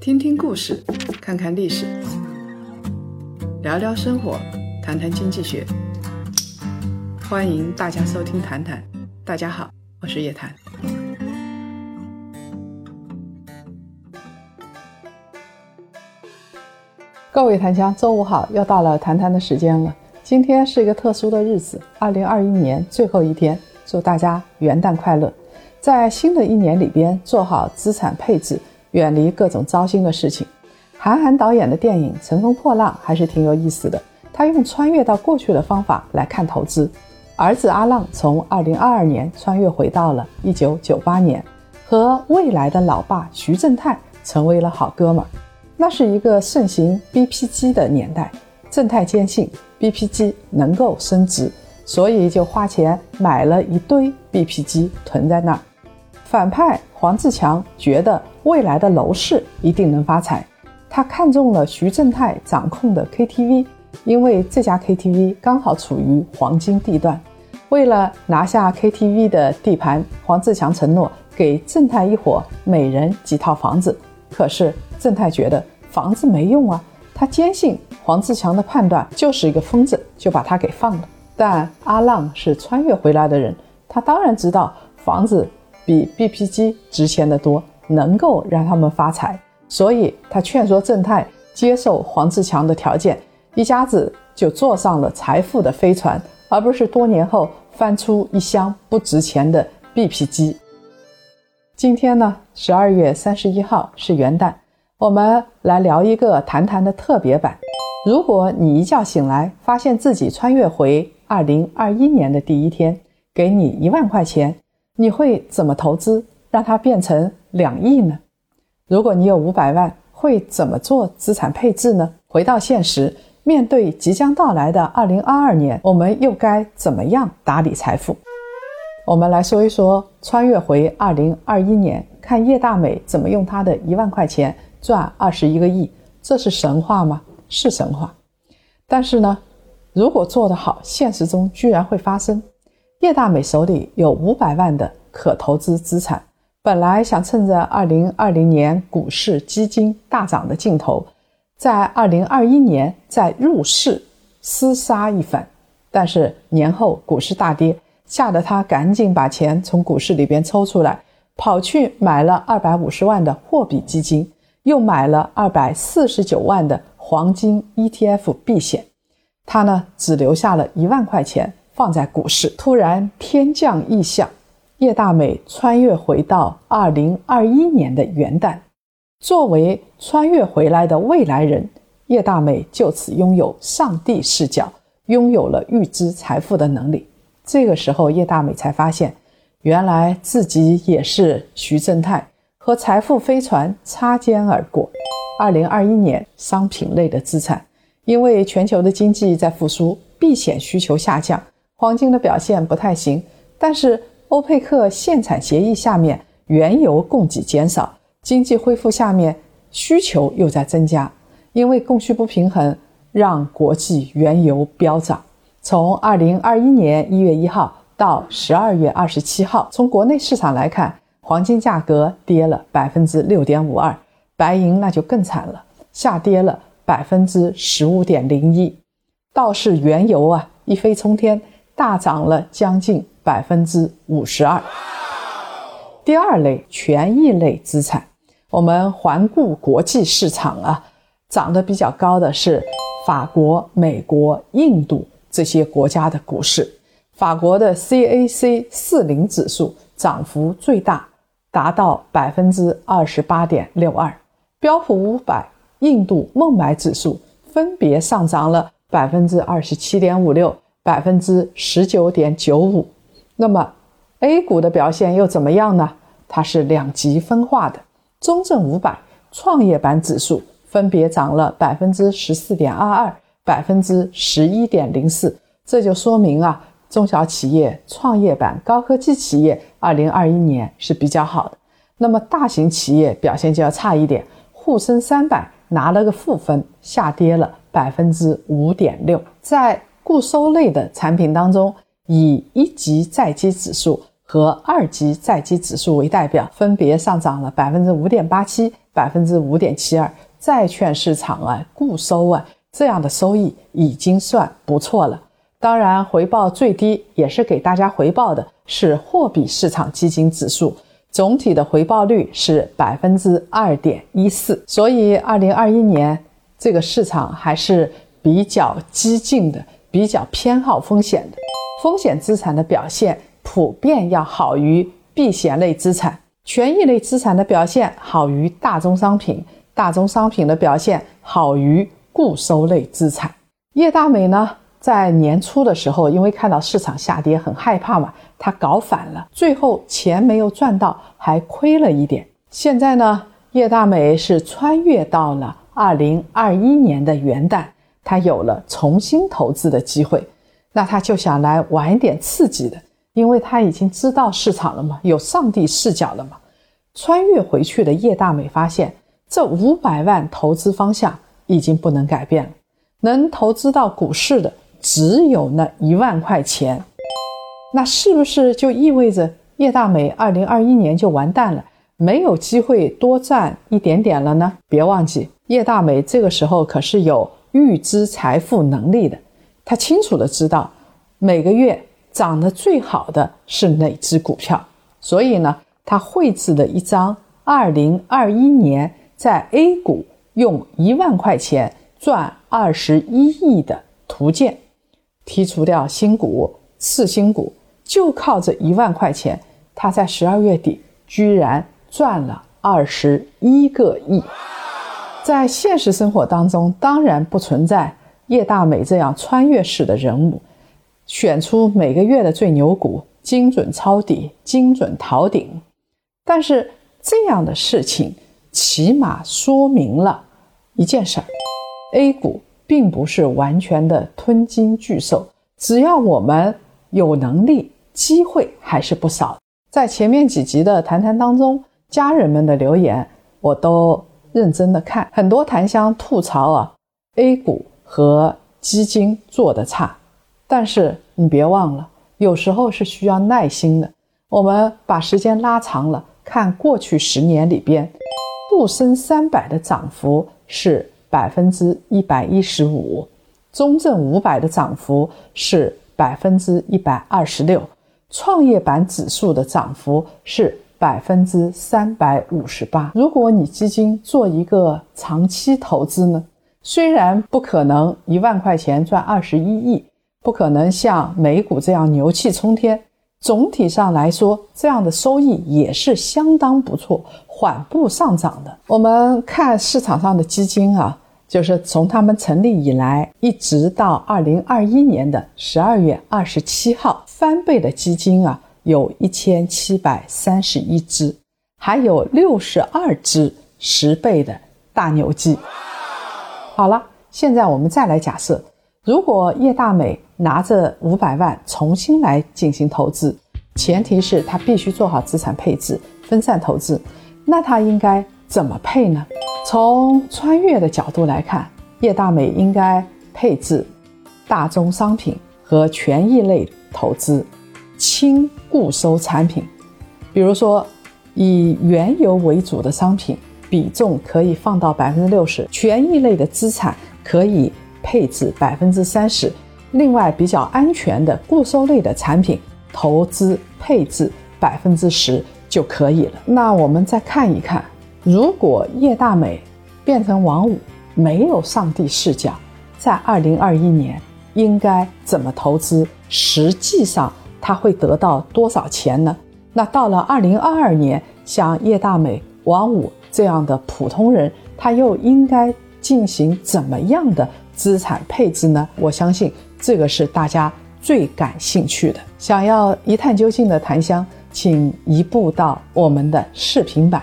听听故事，看看历史，聊聊生活，谈谈经济学。欢迎大家收听《谈谈》，大家好，我是叶檀。各位檀香，周五好，又到了谈谈的时间了。今天是一个特殊的日子，二零二一年最后一天，祝大家元旦快乐！在新的一年里边，做好资产配置，远离各种糟心的事情。韩寒导演的电影《乘风破浪》还是挺有意思的，他用穿越到过去的方法来看投资。儿子阿浪从二零二二年穿越回到了一九九八年，和未来的老爸徐正泰成为了好哥们儿。那是一个盛行 BP 机的年代，正泰坚信。BP 机能够升值，所以就花钱买了一堆 BP 机囤在那儿。反派黄志强觉得未来的楼市一定能发财，他看中了徐正泰掌控的 KTV，因为这家 KTV 刚好处于黄金地段。为了拿下 KTV 的地盘，黄志强承诺给正泰一伙每人几套房子。可是正泰觉得房子没用啊，他坚信。黄志强的判断就是一个疯子，就把他给放了。但阿浪是穿越回来的人，他当然知道房子比 BP 机值钱的多，能够让他们发财，所以他劝说正太接受黄志强的条件，一家子就坐上了财富的飞船，而不是多年后翻出一箱不值钱的 BP 机。今天呢，十二月三十一号是元旦，我们来聊一个谈谈的特别版。如果你一觉醒来，发现自己穿越回二零二一年的第一天，给你一万块钱，你会怎么投资，让它变成两亿呢？如果你有五百万，会怎么做资产配置呢？回到现实，面对即将到来的二零二二年，我们又该怎么样打理财富？我们来说一说穿越回二零二一年，看叶大美怎么用她的一万块钱赚二十一个亿，这是神话吗？是神话，但是呢，如果做得好，现实中居然会发生。叶大美手里有五百万的可投资资产，本来想趁着二零二零年股市基金大涨的劲头，在二零二一年再入市厮杀一番，但是年后股市大跌，吓得他赶紧把钱从股市里边抽出来，跑去买了二百五十万的货币基金，又买了二百四十九万的。黄金 ETF 避险，他呢只留下了一万块钱放在股市。突然天降异象，叶大美穿越回到二零二一年的元旦。作为穿越回来的未来人，叶大美就此拥有上帝视角，拥有了预知财富的能力。这个时候，叶大美才发现，原来自己也是徐正泰，和财富飞船擦肩而过。二零二一年，商品类的资产，因为全球的经济在复苏，避险需求下降，黄金的表现不太行。但是欧佩克限产协议下面，原油供给减少，经济恢复下面需求又在增加，因为供需不平衡，让国际原油飙涨。从二零二一年一月一号到十二月二十七号，从国内市场来看，黄金价格跌了百分之六点五二。白银那就更惨了，下跌了百分之十五点零一，倒是原油啊一飞冲天，大涨了将近百分之五十二。第二类权益类资产，我们环顾国际市场啊，涨得比较高的是法国、美国、印度这些国家的股市。法国的 CAC 四零指数涨幅最大，达到百分之二十八点六二。标普五百、印度孟买指数分别上涨了百分之二十七点五六、百分之十九点九五。那么 A 股的表现又怎么样呢？它是两极分化的。中证五百、创业板指数分别涨了百分之十四点二二、百分之十一点零四。这就说明啊，中小企业、创业板、高科技企业二零二一年是比较好的。那么大型企业表现就要差一点。沪深三百拿了个负分，下跌了百分之五点六。在固收类的产品当中，以一级债基指数和二级债基指数为代表，分别上涨了百分之五点八七、百分之五点七二。债券市场啊，固收啊，这样的收益已经算不错了。当然，回报最低也是给大家回报的，是货币市场基金指数，总体的回报率是百分之二点一四。所以，二零二一年这个市场还是比较激进的，比较偏好风险的。风险资产的表现普遍要好于避险类资产，权益类资产的表现好于大宗商品。大宗商品的表现好于固收类资产。叶大美呢，在年初的时候，因为看到市场下跌，很害怕嘛，他搞反了，最后钱没有赚到，还亏了一点。现在呢，叶大美是穿越到了二零二一年的元旦，他有了重新投资的机会，那他就想来玩一点刺激的，因为他已经知道市场了嘛，有上帝视角了嘛。穿越回去的叶大美发现。这五百万投资方向已经不能改变了，能投资到股市的只有那一万块钱，那是不是就意味着叶大美二零二一年就完蛋了，没有机会多赚一点点了呢？别忘记，叶大美这个时候可是有预知财富能力的，他清楚的知道每个月涨得最好的是哪只股票，所以呢，他绘制了一张二零二一年。在 A 股用一万块钱赚二十一亿的图鉴，剔除掉新股、次新股，就靠这一万块钱，他在十二月底居然赚了二十一个亿。在现实生活当中，当然不存在叶大美这样穿越式的人物，选出每个月的最牛股，精准抄底、精准逃顶。但是这样的事情。起码说明了一件事儿：A 股并不是完全的吞金巨兽，只要我们有能力，机会还是不少。在前面几集的谈谈当中，家人们的留言我都认真的看，很多檀香吐槽啊，A 股和基金做的差，但是你别忘了，有时候是需要耐心的。我们把时间拉长了，看过去十年里边。沪深三百的涨幅是百分之一百一十五，中证五百的涨幅是百分之一百二十六，创业板指数的涨幅是百分之三百五十八。如果你基金做一个长期投资呢，虽然不可能一万块钱赚二十一亿，不可能像美股这样牛气冲天。总体上来说，这样的收益也是相当不错，缓步上涨的。我们看市场上的基金啊，就是从他们成立以来，一直到二零二一年的十二月二十七号，翻倍的基金啊，有一千七百三十一只，还有六十二只十倍的大牛基。好了，现在我们再来假设。如果叶大美拿着五百万重新来进行投资，前提是他必须做好资产配置、分散投资，那他应该怎么配呢？从穿越的角度来看，叶大美应该配置大宗商品和权益类投资，轻固收产品，比如说以原油为主的商品比重可以放到百分之六十，权益类的资产可以。配置百分之三十，另外比较安全的固收类的产品投资配置百分之十就可以了。那我们再看一看，如果叶大美变成王五，没有上帝视角，在二零二一年应该怎么投资？实际上他会得到多少钱呢？那到了二零二二年，像叶大美、王五这样的普通人，他又应该进行怎么样的？资产配置呢？我相信这个是大家最感兴趣的。想要一探究竟的檀香，请移步到我们的视频版。